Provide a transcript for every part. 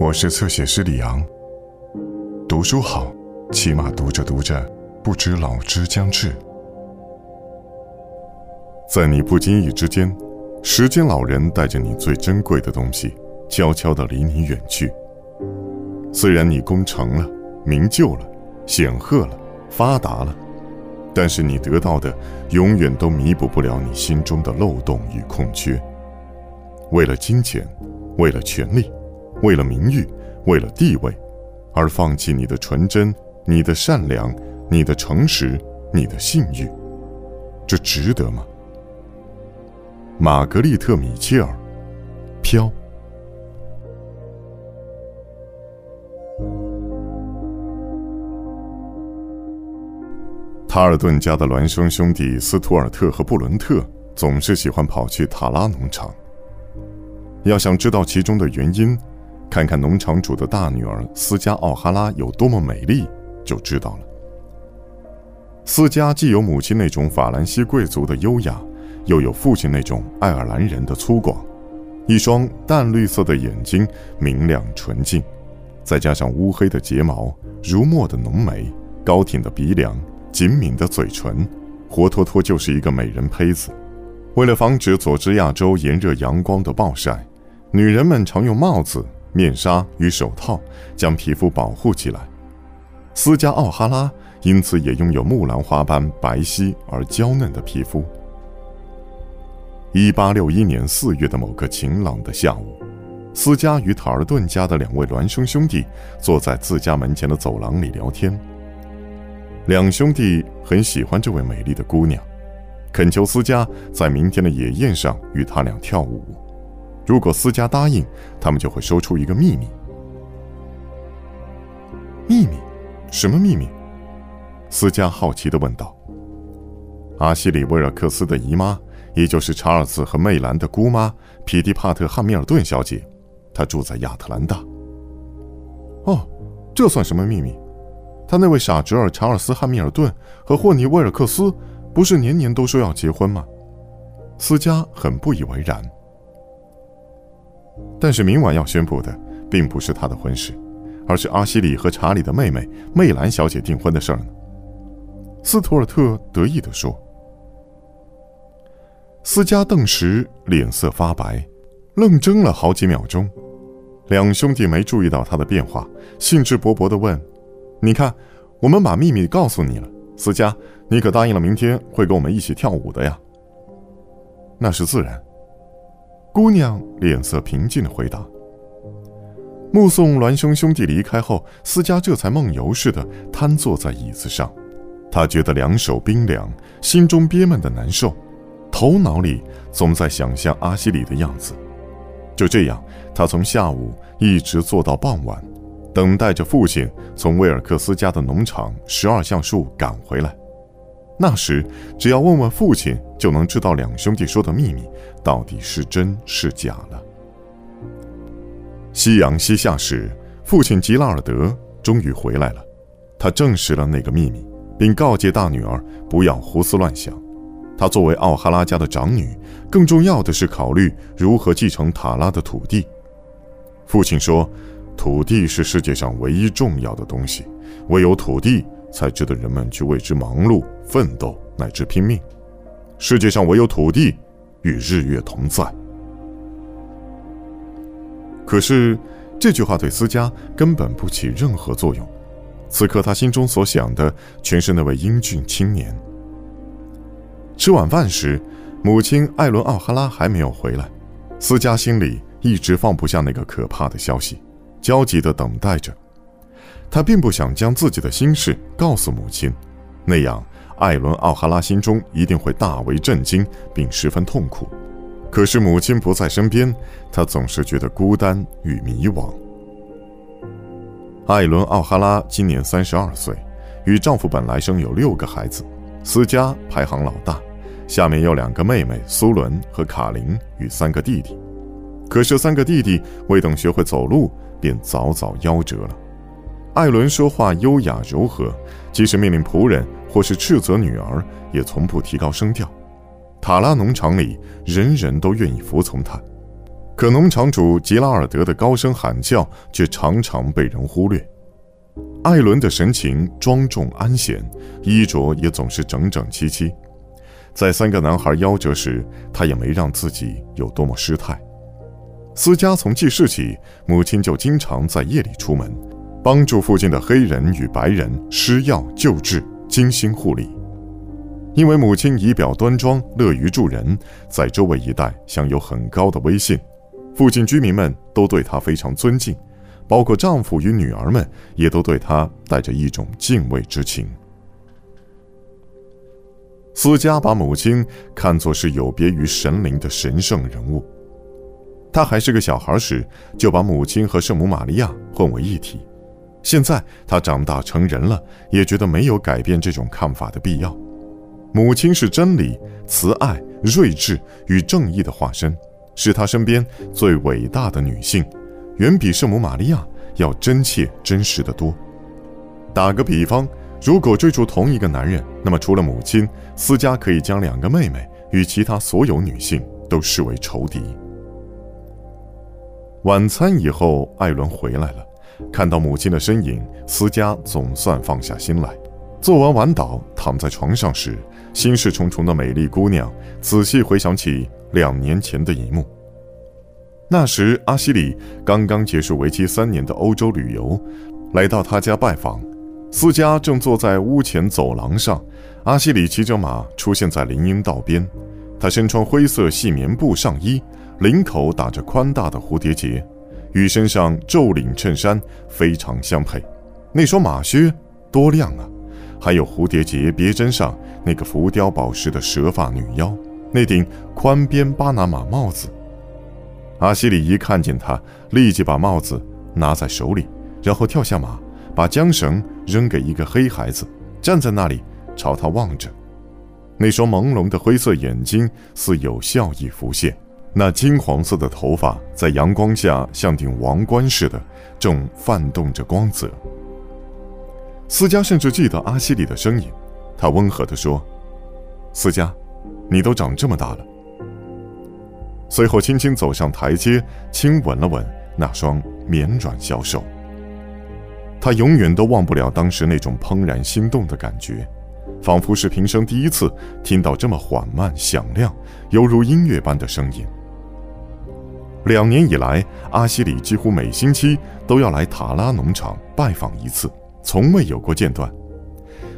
我是侧写师李昂。读书好，起码读着读着，不知老之将至。在你不经意之间，时间老人带着你最珍贵的东西，悄悄地离你远去。虽然你功成了，名就了，显赫了，发达了，但是你得到的，永远都弥补不了你心中的漏洞与空缺。为了金钱，为了权力，为了名誉，为了地位，而放弃你的纯真、你的善良、你的诚实、你的信誉，这值得吗？玛格丽特·米切尔，飘。塔尔顿家的孪生兄弟斯图尔特和布伦特总是喜欢跑去塔拉农场。要想知道其中的原因，看看农场主的大女儿斯嘉奥哈拉有多么美丽，就知道了。斯嘉既有母亲那种法兰西贵族的优雅，又有父亲那种爱尔兰人的粗犷。一双淡绿色的眼睛，明亮纯净，再加上乌黑的睫毛、如墨的浓眉、高挺的鼻梁、紧抿的嘴唇，活脱脱就是一个美人胚子。为了防止佐治亚州炎热阳光的暴晒，女人们常用帽子、面纱与手套将皮肤保护起来。斯嘉奥哈拉因此也拥有木兰花般白皙而娇嫩的皮肤。一八六一年四月的某个晴朗的下午，斯嘉与塔尔顿家的两位孪生兄弟坐在自家门前的走廊里聊天。两兄弟很喜欢这位美丽的姑娘。恳求斯嘉在明天的野宴上与他俩跳舞。如果斯嘉答应，他们就会说出一个秘密。秘密？什么秘密？斯嘉好奇地问道。阿西里·威尔克斯的姨妈，也就是查尔斯和魅兰的姑妈皮蒂帕特·汉密尔顿小姐，她住在亚特兰大。哦，这算什么秘密？他那位傻侄儿查尔斯·汉密尔顿和霍尼·威尔克斯。不是年年都说要结婚吗？斯嘉很不以为然。但是明晚要宣布的，并不是他的婚事，而是阿西里和查理的妹妹魅兰小姐订婚的事儿呢。斯图尔特得意地说。斯嘉顿时脸色发白，愣怔了好几秒钟。两兄弟没注意到他的变化，兴致勃勃地问：“你看，我们把秘密告诉你了。”斯嘉，你可答应了明天会跟我们一起跳舞的呀？那是自然。姑娘脸色平静的回答。目送孪生兄弟离开后，斯嘉这才梦游似的瘫坐在椅子上，他觉得两手冰凉，心中憋闷的难受，头脑里总在想象阿西里的样子。就这样，他从下午一直坐到傍晚。等待着父亲从威尔克斯家的农场十二橡树赶回来，那时只要问问父亲，就能知道两兄弟说的秘密到底是真是假了。夕阳西下时，父亲吉拉尔德终于回来了，他证实了那个秘密，并告诫大女儿不要胡思乱想。他作为奥哈拉家的长女，更重要的是考虑如何继承塔拉的土地。父亲说。土地是世界上唯一重要的东西，唯有土地才值得人们去为之忙碌、奋斗乃至拼命。世界上唯有土地与日月同在。可是这句话对斯嘉根本不起任何作用。此刻他心中所想的全是那位英俊青年。吃晚饭时，母亲艾伦奥哈拉还没有回来，斯嘉心里一直放不下那个可怕的消息。焦急地等待着，他并不想将自己的心事告诉母亲，那样艾伦·奥哈拉心中一定会大为震惊，并十分痛苦。可是母亲不在身边，他总是觉得孤单与迷惘。艾伦·奥哈拉今年三十二岁，与丈夫本来生有六个孩子，斯嘉排行老大，下面有两个妹妹苏伦和卡琳与三个弟弟。可是三个弟弟未等学会走路。便早早夭折了。艾伦说话优雅柔和，即使命令仆人或是斥责女儿，也从不提高声调。塔拉农场里人人都愿意服从他。可农场主吉拉尔德的高声喊叫却常常被人忽略。艾伦的神情庄重安闲，衣着也总是整整齐齐。在三个男孩夭折时，他也没让自己有多么失态。斯嘉从记事起，母亲就经常在夜里出门，帮助附近的黑人与白人施药救治，精心护理。因为母亲仪表端庄，乐于助人，在周围一带享有很高的威信，附近居民们都对她非常尊敬，包括丈夫与女儿们也都对她带着一种敬畏之情。斯嘉把母亲看作是有别于神灵的神圣人物。他还是个小孩时，就把母亲和圣母玛利亚混为一体。现在他长大成人了，也觉得没有改变这种看法的必要。母亲是真理、慈爱、睿智与正义的化身，是他身边最伟大的女性，远比圣母玛利亚要真切、真实的多。打个比方。如果追逐同一个男人，那么除了母亲，斯嘉可以将两个妹妹与其他所有女性都视为仇敌。晚餐以后，艾伦回来了，看到母亲的身影，思嘉总算放下心来。做完晚祷，躺在床上时，心事重重的美丽姑娘仔细回想起两年前的一幕。那时，阿西里刚刚结束为期三年的欧洲旅游，来到他家拜访。思嘉正坐在屋前走廊上，阿西里骑着马出现在林荫道边。他身穿灰色细棉布上衣，领口打着宽大的蝴蝶结，与身上皱领衬衫非常相配。那双马靴多亮啊！还有蝴蝶结别针上那个浮雕宝石的蛇发女妖，那顶宽边巴拿马帽子。阿西里一看见他，立即把帽子拿在手里，然后跳下马。把缰绳扔给一个黑孩子，站在那里朝他望着，那双朦胧的灰色眼睛似有笑意浮现，那金黄色的头发在阳光下像顶王冠似的，正泛动着光泽。斯嘉甚至记得阿西里的声音，他温和地说：“斯嘉，你都长这么大了。”随后轻轻走上台阶，亲吻了吻那双绵软小手。他永远都忘不了当时那种怦然心动的感觉，仿佛是平生第一次听到这么缓慢、响亮、犹如音乐般的声音。两年以来，阿西里几乎每星期都要来塔拉农场拜访一次，从未有过间断。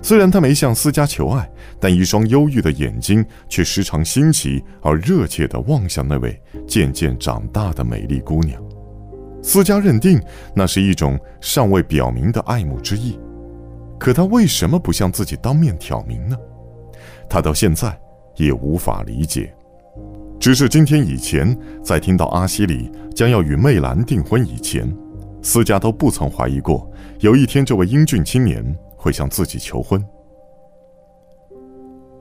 虽然他没向斯嘉求爱，但一双忧郁的眼睛却时常新奇而热切地望向那位渐渐长大的美丽姑娘。斯嘉认定那是一种尚未表明的爱慕之意，可他为什么不向自己当面挑明呢？他到现在也无法理解。只是今天以前，在听到阿西里将要与魅兰订婚以前，斯嘉都不曾怀疑过有一天这位英俊青年会向自己求婚。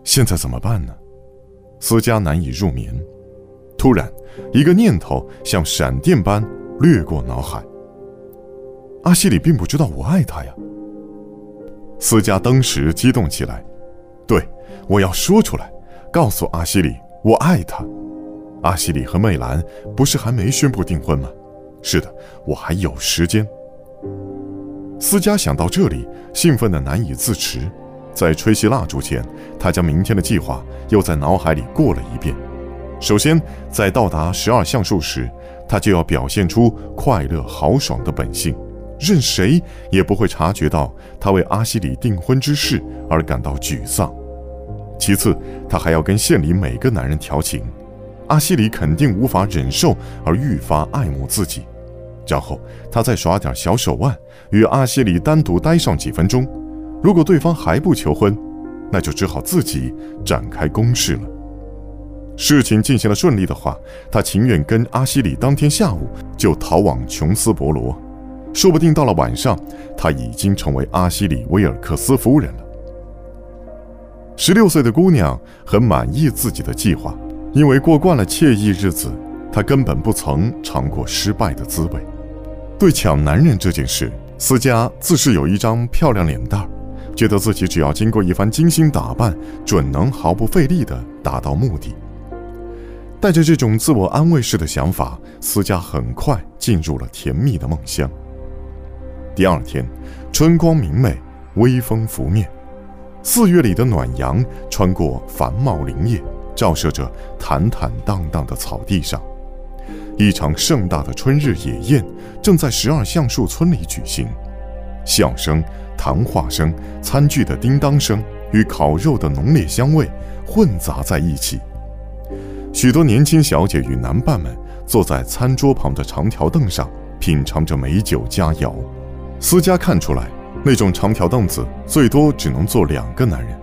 现在怎么办呢？斯嘉难以入眠。突然，一个念头像闪电般。掠过脑海。阿西里并不知道我爱他呀。斯嘉当时激动起来，对，我要说出来，告诉阿西里我爱他。阿西里和魅兰不是还没宣布订婚吗？是的，我还有时间。斯嘉想到这里，兴奋的难以自持。在吹熄蜡烛前，他将明天的计划又在脑海里过了一遍。首先，在到达十二橡树时。他就要表现出快乐豪爽的本性，任谁也不会察觉到他为阿西里订婚之事而感到沮丧。其次，他还要跟县里每个男人调情，阿西里肯定无法忍受而愈发爱慕自己。然后，他再耍点小手腕，与阿西里单独待上几分钟。如果对方还不求婚，那就只好自己展开攻势了。事情进行的顺利的话，他情愿跟阿西里当天下午就逃往琼斯伯罗，说不定到了晚上，他已经成为阿西里威尔克斯夫人了。十六岁的姑娘很满意自己的计划，因为过惯了惬意日子，她根本不曾尝过失败的滋味。对抢男人这件事，斯嘉自是有一张漂亮脸蛋儿，觉得自己只要经过一番精心打扮，准能毫不费力地达到目的。带着这种自我安慰式的想法，思佳很快进入了甜蜜的梦乡。第二天，春光明媚，微风拂面，四月里的暖阳穿过繁茂林叶，照射着坦坦荡荡的草地上。一场盛大的春日野宴正在十二橡树村里举行，笑声、谈话声、餐具的叮当声与烤肉的浓烈香味混杂在一起。许多年轻小姐与男伴们坐在餐桌旁的长条凳上，品尝着美酒佳肴。思佳看出来，那种长条凳子最多只能坐两个男人，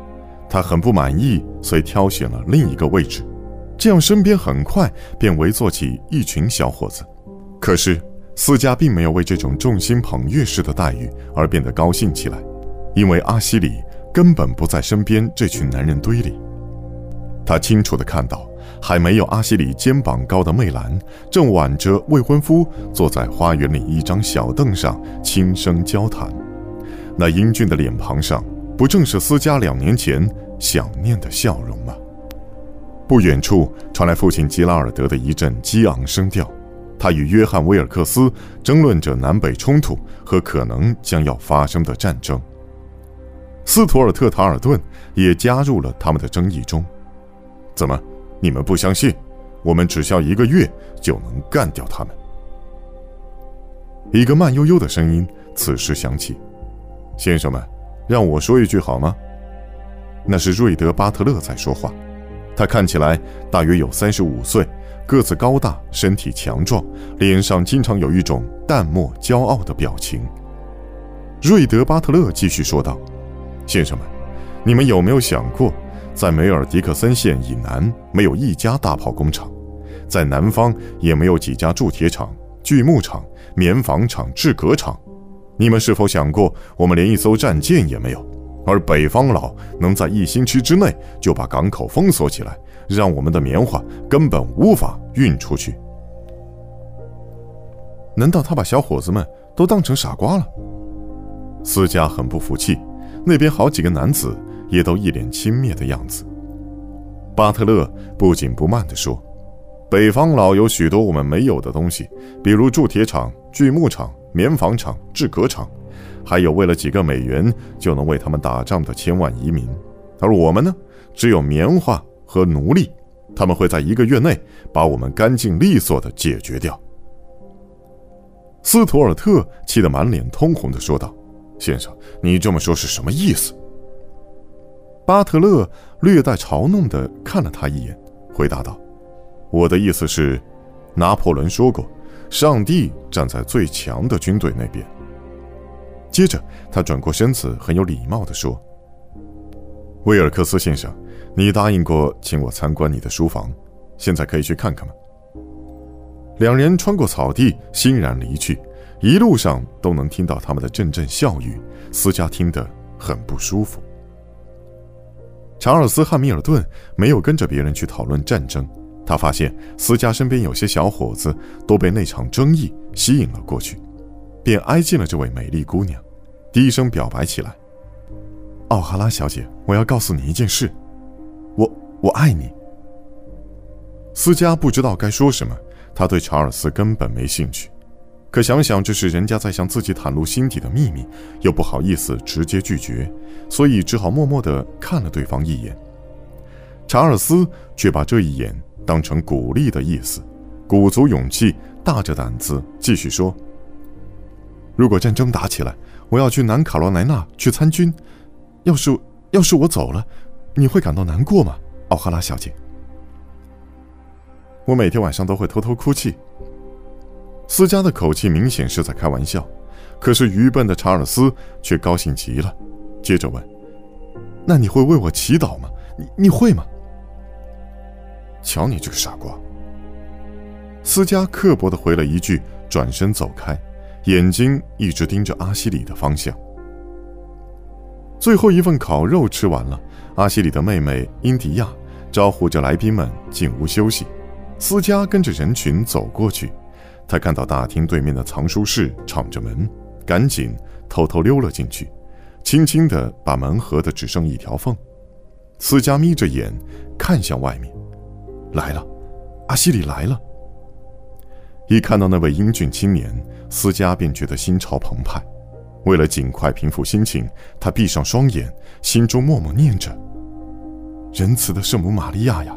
他很不满意，遂挑选了另一个位置。这样，身边很快便围坐起一群小伙子。可是，思佳并没有为这种众星捧月式的待遇而变得高兴起来，因为阿西里根本不在身边这群男人堆里。他清楚地看到，还没有阿西里肩膀高的媚兰正挽着未婚夫坐在花园里一张小凳上轻声交谈，那英俊的脸庞上，不正是思佳两年前想念的笑容吗？不远处传来父亲吉拉尔德的一阵激昂声调，他与约翰·威尔克斯争论着南北冲突和可能将要发生的战争。斯图尔特·塔尔顿也加入了他们的争议中。怎么，你们不相信？我们只需要一个月就能干掉他们。一个慢悠悠的声音此时响起：“先生们，让我说一句好吗？”那是瑞德·巴特勒在说话。他看起来大约有三十五岁，个子高大，身体强壮，脸上经常有一种淡漠骄傲的表情。瑞德·巴特勒继续说道：“先生们，你们有没有想过，在梅尔迪克森县以南没有一家大炮工厂，在南方也没有几家铸铁厂、锯木厂、棉纺厂、制革厂？你们是否想过，我们连一艘战舰也没有？”而北方佬能在一星期之内就把港口封锁起来，让我们的棉花根本无法运出去。难道他把小伙子们都当成傻瓜了？思佳很不服气，那边好几个男子也都一脸轻蔑的样子。巴特勒不紧不慢地说：“北方佬有许多我们没有的东西，比如铸铁厂、锯木厂、棉纺厂、制革厂。”还有为了几个美元就能为他们打仗的千万移民，而我们呢，只有棉花和奴隶，他们会在一个月内把我们干净利索的解决掉。斯图尔特气得满脸通红的说道：“先生，你这么说是什么意思？”巴特勒略带嘲弄的看了他一眼，回答道：“我的意思是，拿破仑说过，上帝站在最强的军队那边。”接着，他转过身子，很有礼貌地说：“威尔克斯先生，你答应过请我参观你的书房，现在可以去看看吗？”两人穿过草地，欣然离去，一路上都能听到他们的阵阵笑语。斯嘉听得很不舒服。查尔斯·汉密尔顿没有跟着别人去讨论战争，他发现斯嘉身边有些小伙子都被那场争议吸引了过去，便挨近了这位美丽姑娘。低声表白起来：“奥哈拉小姐，我要告诉你一件事，我我爱你。”斯嘉不知道该说什么，他对查尔斯根本没兴趣。可想想这是人家在向自己袒露心底的秘密，又不好意思直接拒绝，所以只好默默地看了对方一眼。查尔斯却把这一眼当成鼓励的意思，鼓足勇气，大着胆子继续说：“如果战争打起来。”我要去南卡罗来纳去参军，要是要是我走了，你会感到难过吗，奥哈拉小姐？我每天晚上都会偷偷哭泣。斯嘉的口气明显是在开玩笑，可是愚笨的查尔斯却高兴极了，接着问：“那你会为我祈祷吗？你你会吗？”瞧你这个傻瓜！斯嘉刻薄的回了一句，转身走开。眼睛一直盯着阿西里的方向。最后一份烤肉吃完了，阿西里的妹妹英迪亚招呼着来宾们进屋休息。斯嘉跟着人群走过去，他看到大厅对面的藏书室敞着门，赶紧偷偷溜了进去，轻轻地把门合得只剩一条缝。斯嘉眯着眼看向外面，来了，阿西里来了。一看到那位英俊青年，思佳便觉得心潮澎湃。为了尽快平复心情，他闭上双眼，心中默默念着：“仁慈的圣母玛利亚呀！”